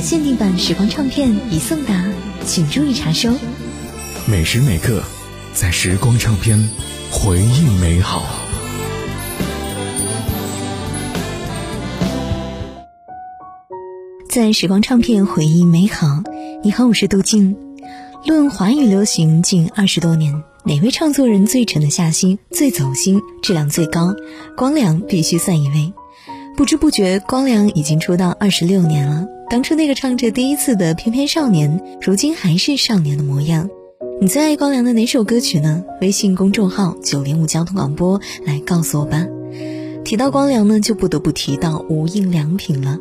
的限定版时光唱片已送达，请注意查收。每时每刻，在时光唱片，回忆美好。在时光唱片回忆美好。你好，我是杜静。论华语流行近二十多年，哪位唱作人最沉得下心、最走心、质量最高？光良必须算一位。不知不觉，光良已经出道二十六年了。当初那个唱着第一次的翩翩少年，如今还是少年的模样。你最爱光良的哪首歌曲呢？微信公众号九零五交通广播来告诉我吧。提到光良呢，就不得不提到无印良品了。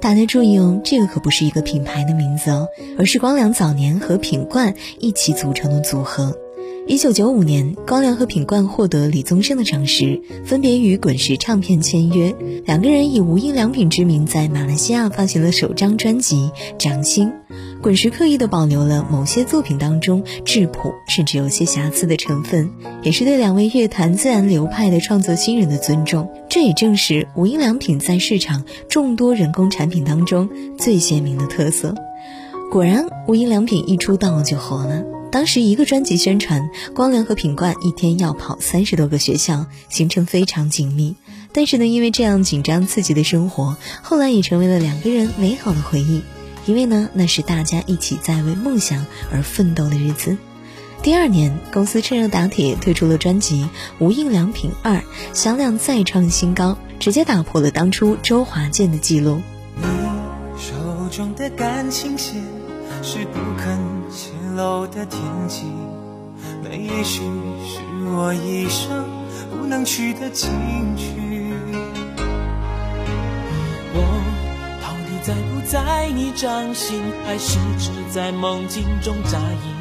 大家注意哦，这个可不是一个品牌的名字哦，而是光良早年和品冠一起组成的组合。一九九五年，光良和品冠获得李宗盛的赏识，分别与滚石唱片签约。两个人以无印良品之名在马来西亚发行了首张专辑《掌心》。滚石刻意的保留了某些作品当中质朴甚至有些瑕疵的成分，也是对两位乐坛自然流派的创作新人的尊重。这也正是无印良品在市场众多人工产品当中最鲜明的特色。果然，无印良品一出道就火了。当时一个专辑宣传，光良和品冠一天要跑三十多个学校，行程非常紧密。但是呢，因为这样紧张刺激的生活，后来也成为了两个人美好的回忆。因为呢，那是大家一起在为梦想而奋斗的日子。第二年，公司趁热打铁推出了专辑《无印良品二》，销量再创新高，直接打破了当初周华健的记录。你手中的感情线是不肯泄楼的天际，那也许是我一生不能去的禁区。我到底在不在你掌心，还是只在梦境中扎营？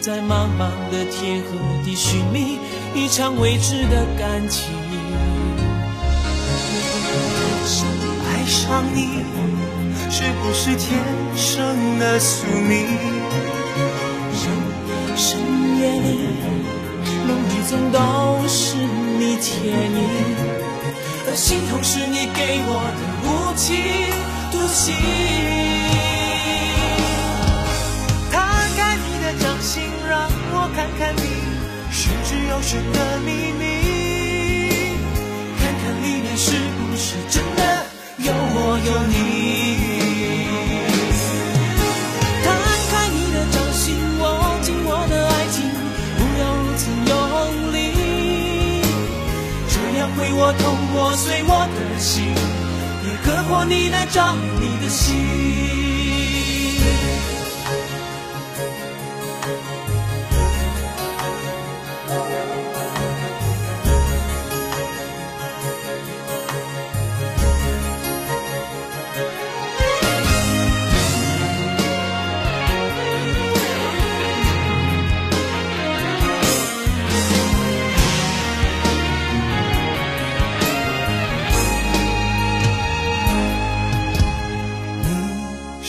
在茫茫的天和地寻觅一场未知的感情。爱上你是不是天生的宿命？深夜里，梦里总都是你倩影，而心痛是你给我的无情独行。摊开你的掌心，让我看看你玄之又玄的秘密，看看里面是不是真的有我有你。我痛过碎我的心，也割破你那张你的心。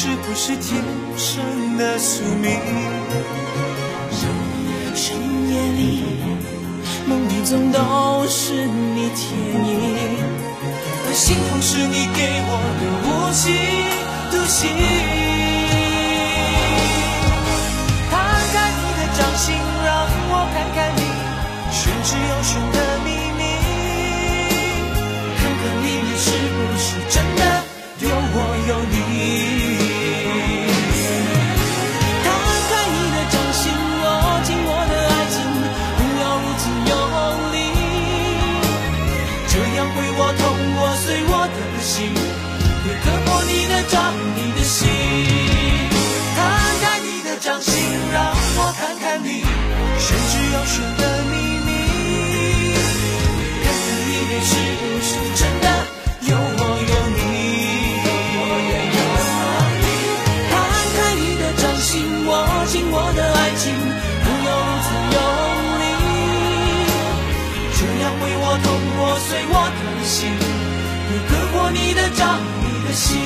是不是天生的宿命？深夜里，梦里总都是你倩影，而心痛是你给我的无情独行。心，也割破你的掌，你的心。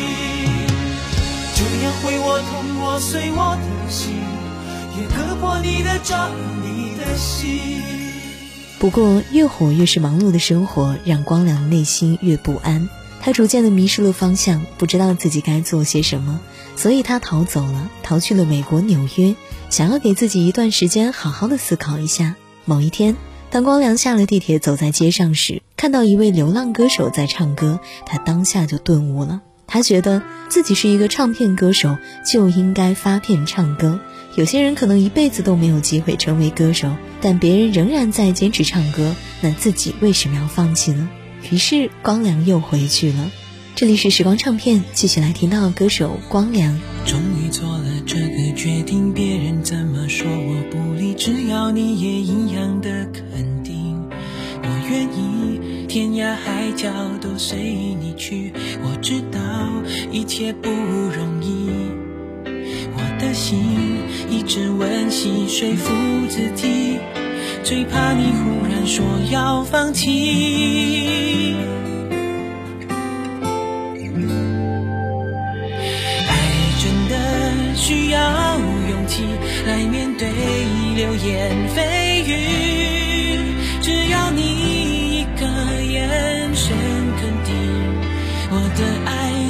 这样为我痛破碎我的心，也割破你的掌，你的心。不过，越火越是忙碌的生活，让光良内心越不安。他逐渐的迷失了方向，不知道自己该做些什么，所以他逃走了，逃去了美国纽约，想要给自己一段时间好好的思考一下。某一天，当光良下了地铁，走在街上时，看到一位流浪歌手在唱歌，他当下就顿悟了。他觉得自己是一个唱片歌手，就应该发片唱歌。有些人可能一辈子都没有机会成为歌手，但别人仍然在坚持唱歌，那自己为什么要放弃呢？于是光良又回去了。这里是时光唱片，继续来听到歌手光良。终于做了这个决定，别人怎么说我不理，只要你也一样的肯，海角都随你去。我知道一切不容易，我的心一直温习说服自己，最怕你忽然说要放弃。爱真的需要勇气来面对流言蜚语，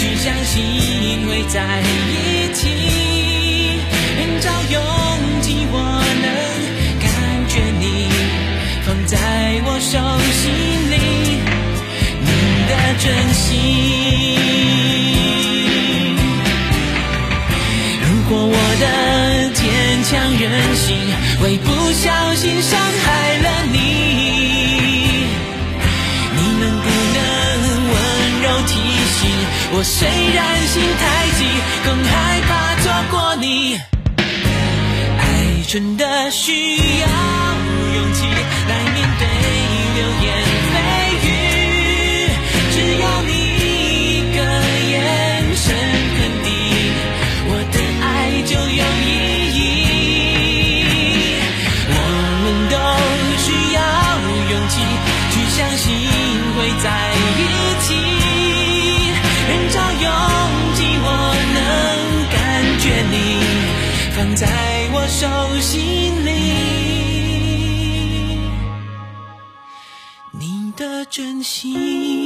去相信会在一起，人潮拥挤，我能感觉你。放在我手心里，你的真心。如果我的坚强任性会不小心伤害我？虽然心太急，更害怕错过你。爱真的需要勇放在我手心里，你的真心。